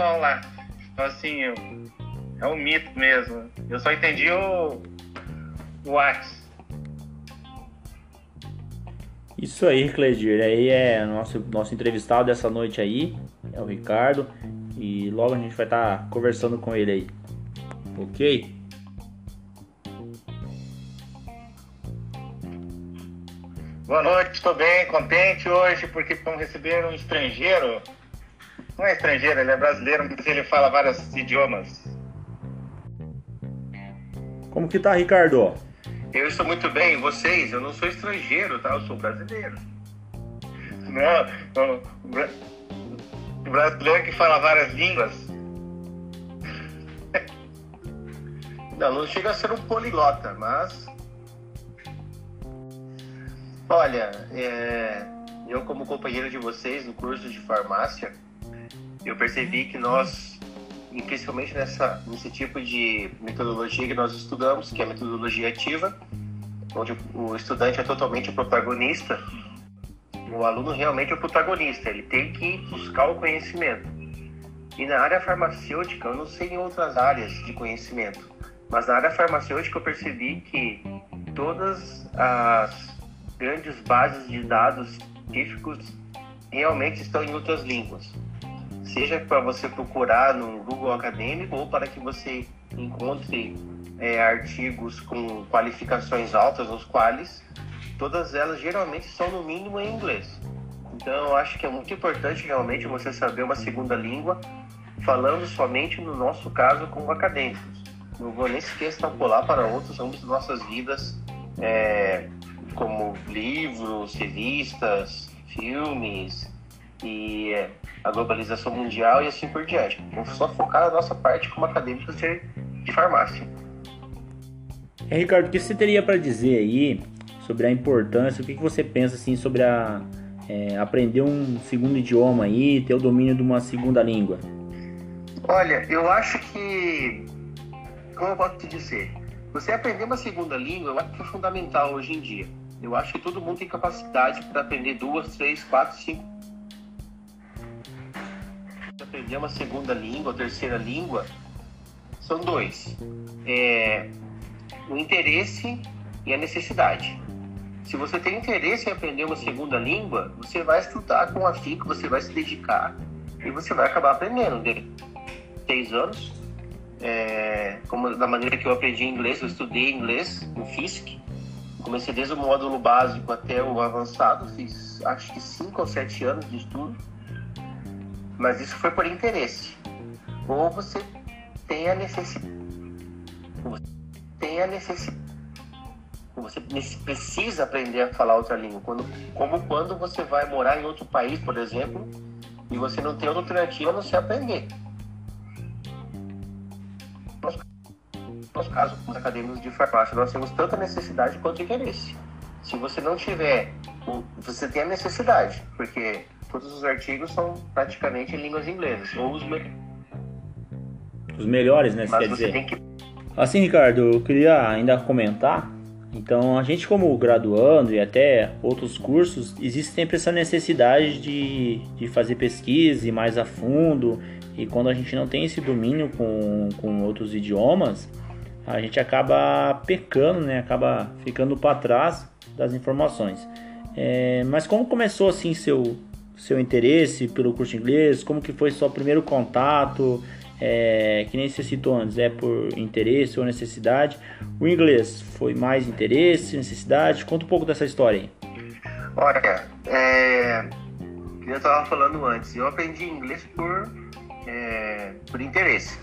pessoal lá. Então, assim, eu, é um mito mesmo. Eu só entendi o, o Whats. Isso aí, Cledir. Aí é nosso nosso entrevistado dessa noite aí, é o Ricardo, e logo a gente vai estar tá conversando com ele aí. OK? Boa noite, estou bem, contente hoje porque vamos receber um estrangeiro. Não é estrangeiro, ele é brasileiro, mas ele fala vários idiomas. Como que tá, Ricardo? Eu estou muito bem, vocês? Eu não sou estrangeiro, tá? Eu sou brasileiro. Não, o brasileiro que fala várias línguas. Não, não chega a ser um poliglota, mas Olha, é, eu como companheiro de vocês no curso de farmácia, eu percebi que nós, principalmente nessa, nesse tipo de metodologia que nós estudamos, que é a metodologia ativa, onde o estudante é totalmente o protagonista, o aluno realmente é o protagonista, ele tem que buscar o conhecimento. E na área farmacêutica, eu não sei em outras áreas de conhecimento, mas na área farmacêutica eu percebi que todas as grandes bases de dados científicos realmente estão em outras línguas. Seja para você procurar no Google Acadêmico ou para que você encontre é, artigos com qualificações altas, nos quais todas elas geralmente são no mínimo em inglês. Então eu acho que é muito importante realmente você saber uma segunda língua, falando somente no nosso caso com acadêmicos. Não vou nem sequer extrapolar para outros âmbitos de nossas vidas, é, como livros, revistas, filmes e a globalização mundial e assim por diante. Vamos só focar na nossa parte como acadêmicos de, de farmácia. É, Ricardo, o que você teria para dizer aí sobre a importância, o que você pensa assim sobre a, é, aprender um segundo idioma aí, ter o domínio de uma segunda língua? Olha, eu acho que, como eu posso te dizer, você aprender uma segunda língua eu acho que é fundamental hoje em dia. Eu acho que todo mundo tem capacidade para aprender duas, três, quatro, cinco. Aprender uma segunda língua, terceira língua, são dois. É, o interesse e a necessidade. Se você tem interesse em aprender uma segunda língua, você vai estudar com afinco, você vai se dedicar e você vai acabar aprendendo. Dele seis anos, é, como da maneira que eu aprendi inglês, eu estudei inglês no FISC, Comecei desde o módulo básico até o avançado, fiz acho que 5 ou 7 anos de estudo, mas isso foi por interesse. Ou você tem a necessidade. Tem a necessidade. Você precisa aprender a falar outra língua. Quando, como quando você vai morar em outro país, por exemplo, e você não tem outra alternativa a não ser aprender. nosso caso, os acadêmicos de farmácia, nós temos tanta necessidade quanto interesse. Se você não tiver, você tem a necessidade, porque todos os artigos são praticamente em línguas inglesas, ou os, me... os melhores, né? Mas quer dizer. que. Assim, Ricardo, eu queria ainda comentar. Então, a gente, como graduando e até outros cursos, existe sempre essa necessidade de, de fazer pesquisa e mais a fundo. E quando a gente não tem esse domínio com, com outros idiomas, a gente acaba pecando, né? Acaba ficando para trás das informações. É, mas como começou assim seu seu interesse pelo curso de inglês? Como que foi seu primeiro contato? É, que nem você citou antes, é por interesse ou necessidade. O inglês foi mais interesse, necessidade? Conta um pouco dessa história aí. Olha, é, eu estava falando antes, eu aprendi inglês por, é, por interesse.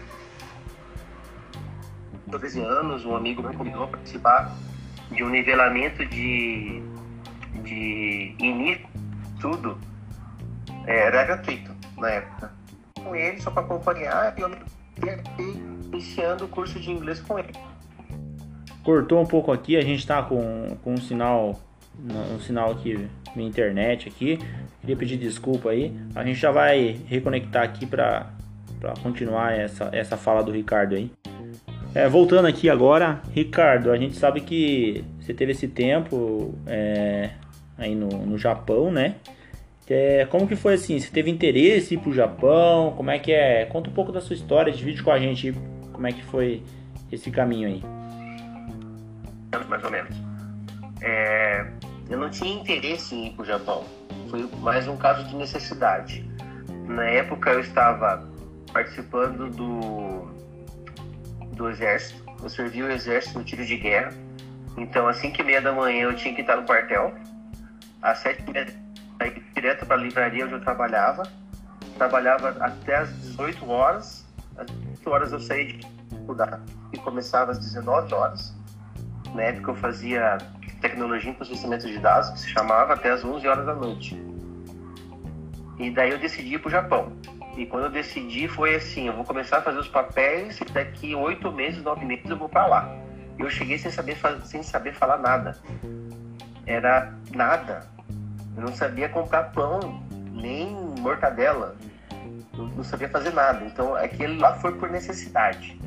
13 anos, um amigo me convidou a participar de um nivelamento de, de início, tudo. Era gratuito na época. Com ele, só para acompanhar, e eu iniciando o curso de inglês com ele. Cortou um pouco aqui, a gente está com, com um sinal um sinal aqui na internet aqui. Queria pedir desculpa aí. A gente já vai reconectar aqui para continuar essa, essa fala do Ricardo aí. É, voltando aqui agora, Ricardo, a gente sabe que você teve esse tempo é, aí no, no Japão, né? É, como que foi assim? Você teve interesse em ir pro Japão? Como é que é? Conta um pouco da sua história, divide com a gente como é que foi esse caminho aí. Mais ou menos. É, eu não tinha interesse em ir pro Japão. Foi mais um caso de necessidade. Na época eu estava participando do, do exército. Eu servi o exército no tiro de guerra. Então, às 5 e meia da manhã eu tinha que estar no quartel. Às 7 e direto para a livraria onde eu trabalhava. Trabalhava até às 18 horas. Às 18 horas eu saí de estudar e começava às 19 horas. Na época eu fazia tecnologia em processamento de dados, que se chamava até às 11 horas da noite. E daí eu decidi ir para o Japão. E quando eu decidi foi assim, eu vou começar a fazer os papéis e daqui oito meses, nove meses eu vou para lá. Eu cheguei sem saber, sem saber falar nada. Era nada. Eu não sabia comprar pão, nem mortadela. Eu não sabia fazer nada. Então aquele lá foi por necessidade.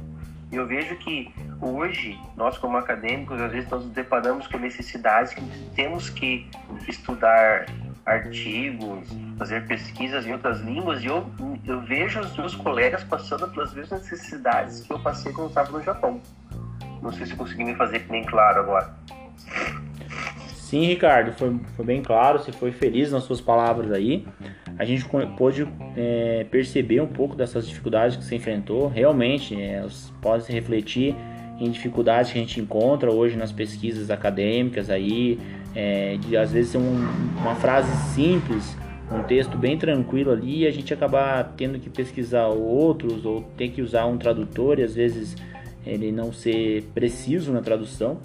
Eu vejo que hoje, nós como acadêmicos, às vezes nós nos deparamos com necessidades que temos que estudar artigos, fazer pesquisas em outras línguas, e eu, eu vejo os meus colegas passando pelas mesmas necessidades que eu passei quando estava no Japão. Não sei se consegui me fazer bem claro agora. Sim, Ricardo, foi, foi bem claro, você foi feliz nas suas palavras aí. A gente pôde é, perceber um pouco dessas dificuldades que você enfrentou. Realmente, é, pode se refletir em dificuldades que a gente encontra hoje nas pesquisas acadêmicas aí, é, de às vezes um, uma frase simples, um texto bem tranquilo ali, e a gente acabar tendo que pesquisar outros ou ter que usar um tradutor e às vezes ele não ser preciso na tradução.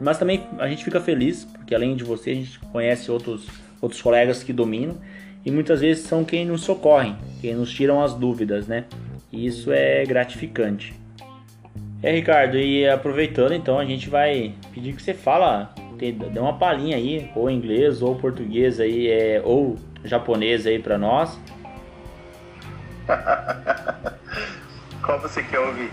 Mas também a gente fica feliz, porque além de você, a gente conhece outros, outros colegas que dominam e muitas vezes são quem nos socorrem, quem nos tiram as dúvidas, né? E isso é gratificante. É, Ricardo, e aproveitando então, a gente vai pedir que você fala, dê uma palhinha aí, ou inglês, ou português aí, é, ou japonês aí para nós. Qual você quer ouvir?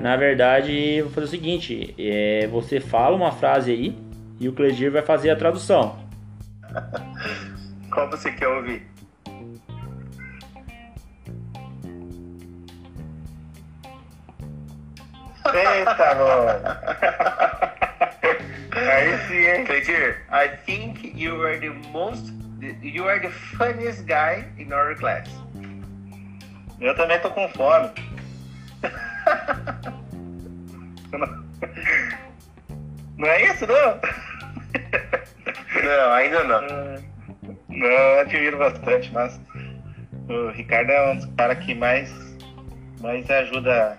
Na verdade, vou fazer o seguinte: é, você fala uma frase aí e o Cledir vai fazer a tradução. Qual você quer ouvir? Eita, mano. Aí sim, hein? Cledir, I think you are the most. You are the funniest guy in our class. Eu também tô com fome. Não é isso, não? Não, ainda não. Não, eu admiro bastante, mas o Ricardo é um dos caras que mais, mais ajuda.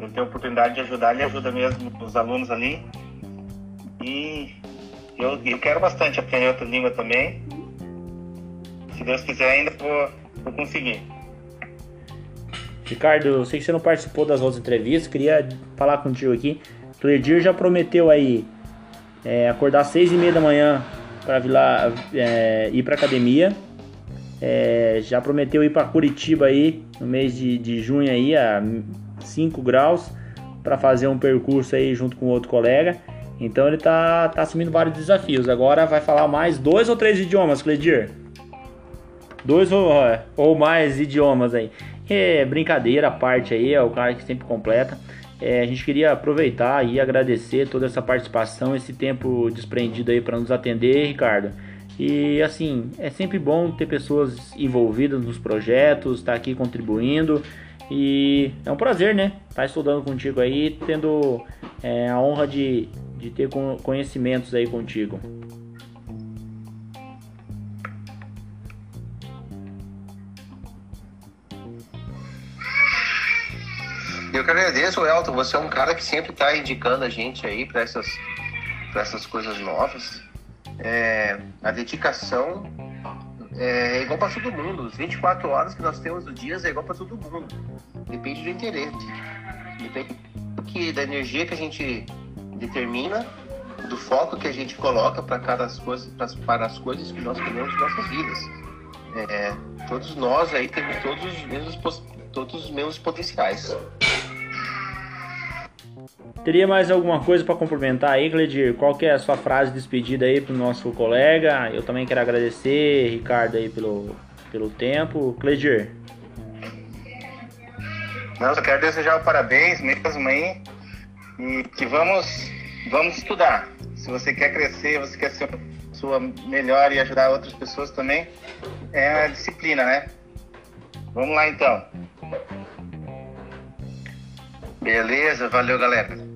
Eu tenho a oportunidade de ajudar, ele ajuda mesmo os alunos ali. E eu, eu quero bastante aprender outra língua também. Se Deus quiser, ainda vou, vou conseguir. Ricardo, eu sei que você não participou das outras entrevistas, queria falar contigo aqui. O Edir já prometeu aí é, acordar às seis e meia da manhã para é, ir para academia. É, já prometeu ir para Curitiba aí no mês de, de junho aí a 5 graus para fazer um percurso aí junto com outro colega. Então ele tá, tá assumindo vários desafios. Agora vai falar mais dois ou três idiomas, Cledir? Dois ou, ou mais idiomas aí. É brincadeira a parte aí, é o cara que sempre completa. É, a gente queria aproveitar e agradecer toda essa participação, esse tempo desprendido aí para nos atender, Ricardo. E assim, é sempre bom ter pessoas envolvidas nos projetos, estar tá aqui contribuindo. E é um prazer, né? Estar tá estudando contigo aí, tendo é, a honra de, de ter conhecimentos aí contigo. Eu que agradeço, Elton. Você é um cara que sempre está indicando a gente aí para essas, essas coisas novas. É, a dedicação é igual para todo mundo. As 24 horas que nós temos do dia é igual para todo mundo. Depende do interesse. Depende que, da energia que a gente determina, do foco que a gente coloca para cada coisa, para as coisas que nós queremos em nossas vidas. É, todos nós aí temos todos os mesmos todos os mesmos potenciais. Teria mais alguma coisa para complementar aí, Cledir? Qual que é a sua frase de despedida aí pro nosso colega? Eu também quero agradecer, Ricardo, aí pelo, pelo tempo. Cledir. Não, eu quero desejar parabéns mesmo aí. E que vamos, vamos estudar. Se você quer crescer, você quer ser sua melhor e ajudar outras pessoas também, é a disciplina, né? Vamos lá então. Beleza, valeu galera.